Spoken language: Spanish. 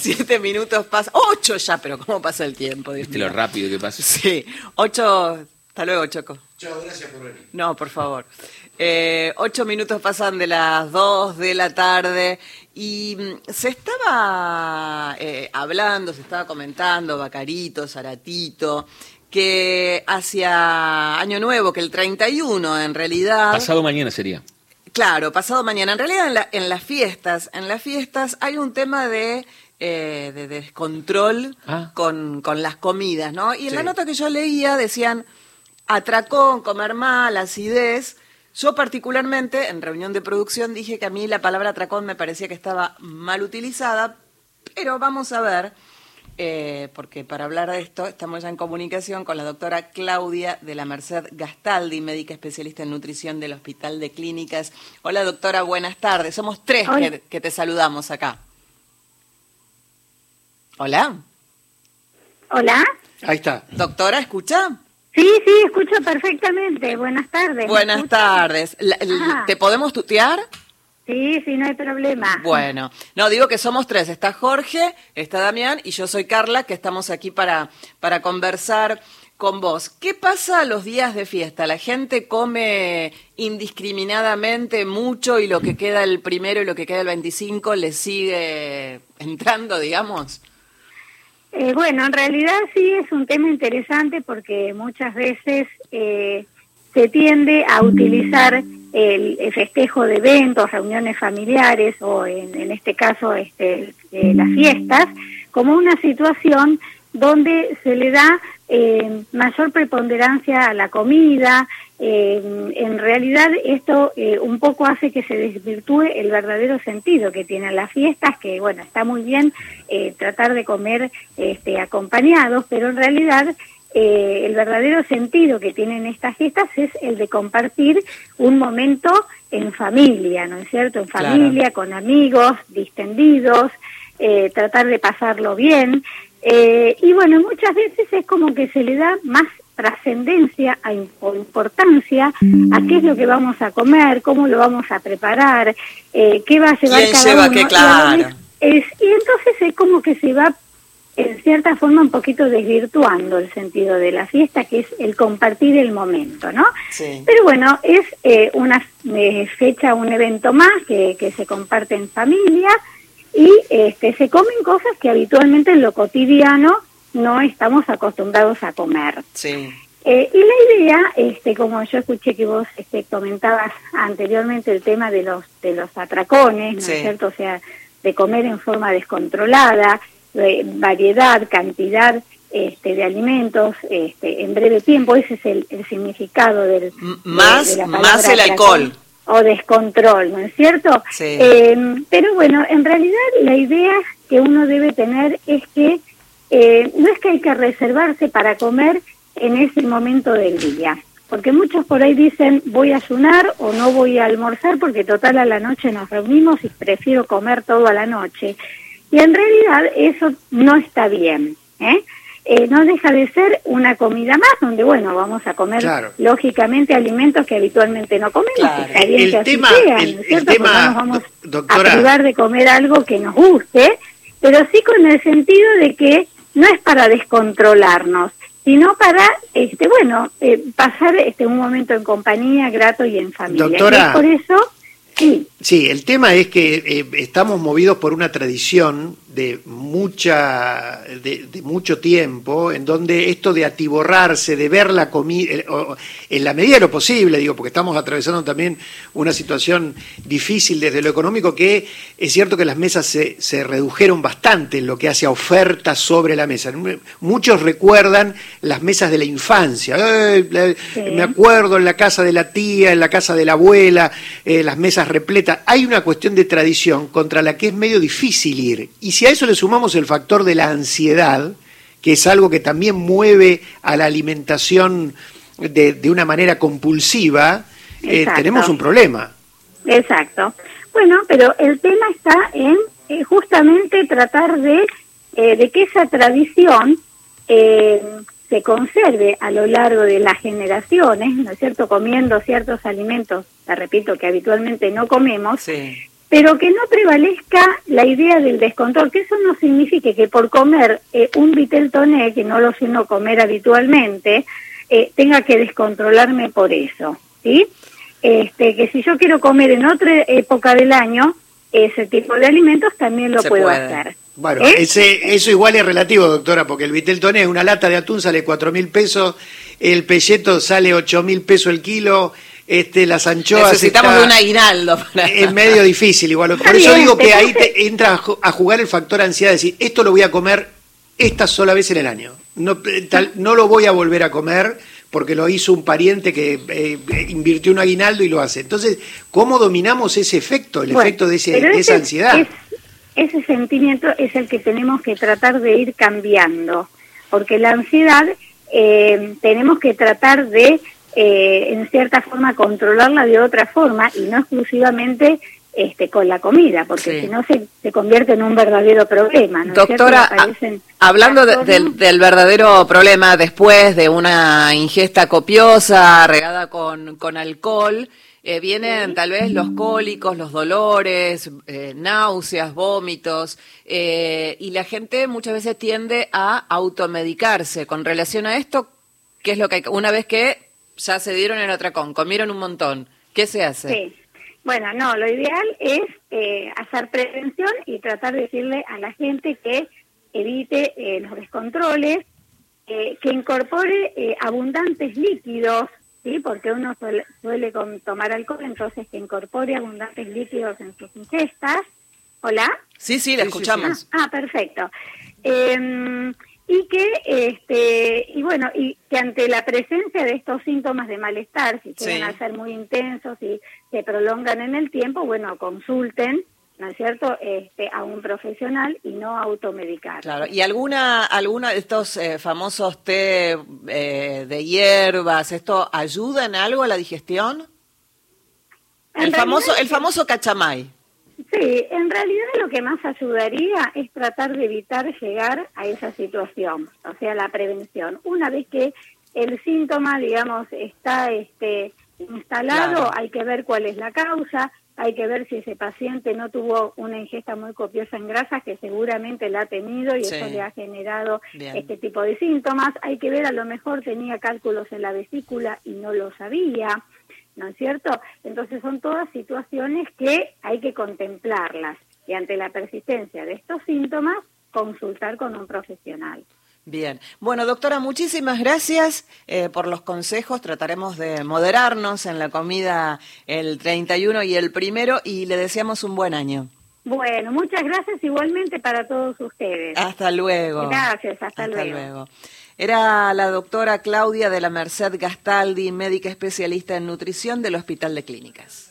Siete minutos pasa. Ocho ya, pero ¿cómo pasa el tiempo? ¿Viste lo rápido que pasa? Sí. Ocho. Hasta luego, Choco. Chao, gracias por venir. No, por favor. Eh, ocho minutos pasan de las dos de la tarde y mm, se estaba eh, hablando, se estaba comentando, Bacarito, Zaratito, que hacia Año Nuevo, que el 31 en realidad... Pasado mañana sería. Claro, pasado mañana. En realidad en, la- en las fiestas, en las fiestas hay un tema de, eh, de descontrol Ah. con, con las comidas, ¿no? Y en la nota que yo leía decían atracón, comer mal, acidez. Yo particularmente en reunión de producción dije que a mí la palabra atracón me parecía que estaba mal utilizada, pero vamos a ver, eh, porque para hablar de esto estamos ya en comunicación con la doctora Claudia de la Merced Gastaldi, médica especialista en nutrición del Hospital de Clínicas. Hola doctora, buenas tardes. Somos tres que, que te saludamos acá. Hola, Hola. Ahí está. doctora, ¿escucha? Sí, sí, escucho perfectamente. Buenas tardes. ¿me Buenas tardes. La-. ¿Te podemos tutear? Sí, sí, no hay problema. Bueno, no, digo que somos tres. Está Jorge, está Damián y yo soy Carla, que estamos aquí para, para conversar con vos. ¿Qué pasa los días de fiesta? ¿La gente come indiscriminadamente mucho y lo que queda el primero y lo que queda el 25 le sigue entrando, digamos? Eh, bueno, en realidad sí es un tema interesante porque muchas veces eh, se tiende a utilizar el, festejo de eventos, reuniones familiares o en, en este caso este, eh, las fiestas como una situación donde se le da eh, mayor preponderancia a la comida. eh, en realidad esto eh, un poco hace que se desvirtúe el verdadero sentido que tienen las fiestas, que bueno, está muy bien eh, tratar de comer este, acompañados, pero en realidad eh, el verdadero sentido que tienen estas fiestas es el de compartir un momento en familia, ¿no es cierto? En Claro. familia, con amigos, distendidos, eh, tratar de pasarlo bien. Eh, y bueno, muchas veces es como que se le da más trascendencia o importancia a qué es lo que vamos a comer, cómo lo vamos a preparar, eh, qué va a llevar ¿Quién cada lleva uno. qué? Claro. es- y entonces es como que se va en cierta forma un poquito desvirtuando el sentido de la fiesta, que es el compartir el momento, ¿no? Sí. Pero bueno, es eh, una eh, fecha, un evento más que, que se comparte en familia y este, se comen cosas que habitualmente en lo cotidiano no estamos acostumbrados a comer. Sí. Eh, y la idea, este, como yo escuché que vos este, comentabas anteriormente el tema de los de los atracones, ¿no Sí. es cierto? O sea, de comer en forma descontrolada, de variedad, cantidad este, de alimentos este, en breve tiempo, ese es el, el significado del de- más- de la más el alcohol. o descontrol, ¿no es cierto? Sí. Eh, pero bueno, en realidad la idea que uno debe tener es que eh, no es que hay que reservarse para comer en ese momento del día, porque muchos por ahí dicen voy a ayunar o no voy a almorzar porque total a la noche nos reunimos y prefiero comer todo a la noche. Y en realidad eso no está bien, ¿eh? Eh, no deja de ser una comida más donde, bueno, vamos a comer Claro. lógicamente alimentos que habitualmente no comemos. Claro. Está bien El que así tema- sea, el- ¿no el tema, nos vamos doctora- a privar de comer algo que nos guste, pero sí con el sentido de que no es para descontrolarnos, sino para, este, bueno, eh, pasar este un momento en compañía, grato y en familia. Doctora. Y es por eso, sí, el tema es que eh, estamos movidos por una tradición de mucha de, de mucho tiempo en donde esto de atiborrarse, de ver la comida en la medida de lo posible, digo, porque estamos atravesando también una situación difícil desde lo económico que es cierto que las mesas se, se redujeron bastante en lo que hace a ofertas sobre la mesa. Muchos recuerdan las mesas de la infancia. Eh, Sí. Me acuerdo en la casa de la tía, en la casa de la abuela, eh, las mesas repletas. Hay una cuestión de tradición contra la que es medio difícil ir. Y si a eso le sumamos el factor de la ansiedad, que es algo que también mueve a la alimentación de, de una manera compulsiva, eh, tenemos un problema. Exacto. Bueno, pero el tema está en eh, justamente tratar de, eh, de que esa tradición eh, se conserve a lo largo de las generaciones, ¿no es cierto? Comiendo ciertos alimentos, te repito, que habitualmente no comemos, Sí. Pero que no prevalezca la idea del descontrol, que eso no signifique que por comer eh, un vitel toné, que no lo suelo comer habitualmente, eh, tenga que descontrolarme por eso, ¿sí? Este, que si yo quiero comer en otra época del año, ese tipo de alimentos también lo Se puedo puede. hacer. Bueno, ¿Eh? ese, eso igual es relativo, doctora, porque el vitel toné, una lata de atún sale cuatro mil pesos, el pelleto sale ocho mil pesos el kilo, este, las anchoas Necesitamos está- de un aguinaldo para... Es medio difícil igual. Por Está eso digo que ahí te entra a ju- a jugar el factor ansiedad, decir, esto lo voy a comer esta sola vez en el año. No, eh, tal- no lo voy a volver a comer porque lo hizo un pariente que eh, invirtió un aguinaldo y lo hace. Entonces, ¿cómo dominamos ese efecto, el Bueno, efecto de, ese- de esa ese- ansiedad? es- ese sentimiento es el que tenemos que tratar de ir cambiando, porque la ansiedad eh, tenemos que tratar de, eh, en cierta forma, controlarla de otra forma y no exclusivamente este, con la comida, porque Sí. si no se, se convierte en un verdadero problema. Doctora, a- hablando de- del, del verdadero problema después de una ingesta copiosa, regada con, con alcohol, eh, vienen tal vez los cólicos, los dolores, eh, náuseas, vómitos, eh, y la gente muchas veces tiende a automedicarse. Con relación a esto, ¿qué es lo que hay? que- Una vez que ya se dieron el atracón, comieron un montón, ¿qué se hace? Sí. Bueno, no, lo ideal es eh, hacer prevención y tratar de decirle a la gente que evite eh, los descontroles, eh, que incorpore eh, abundantes líquidos, ¿sí? Porque uno suele, suele con- tomar alcohol, entonces que incorpore abundantes líquidos en sus ingestas. ¿Hola? Sí, sí, la escuchamos. Ah, ah, perfecto. Y que, este, y bueno, y que ante la presencia de estos síntomas de malestar, si llegan Sí. a ser muy intensos y se prolongan en el tiempo, bueno, consulten, ¿no es cierto?, este, a un profesional y no automedicar. Claro, ¿y alguna, alguna de estos eh, famosos té eh, de hierbas, esto ayuda en algo a la digestión? En El famoso, el famoso cachamay. Sí, en realidad lo que más ayudaría es tratar de evitar llegar a esa situación, o sea, la prevención. Una vez que el síntoma, digamos, está este, instalado, Claro. hay que ver cuál es la causa, hay que ver si ese paciente no tuvo una ingesta muy copiosa en grasas, que seguramente la ha tenido y Sí. eso le ha generado Bien. este tipo de síntomas. Hay que ver, a lo mejor tenía cálculos en la vesícula y no lo sabía. ¿No es cierto? Entonces son todas situaciones que hay que contemplarlas y ante la persistencia de estos síntomas consultar con un profesional. Bien. Bueno, doctora, muchísimas gracias eh, por los consejos. Trataremos de moderarnos en la comida el 31 y el primero y le deseamos un buen año. Bueno, muchas gracias igualmente para todos ustedes. Hasta luego. Gracias, hasta luego. Era la doctora Claudia de la Merced Gastaldi, médica especialista en nutrición del Hospital de Clínicas.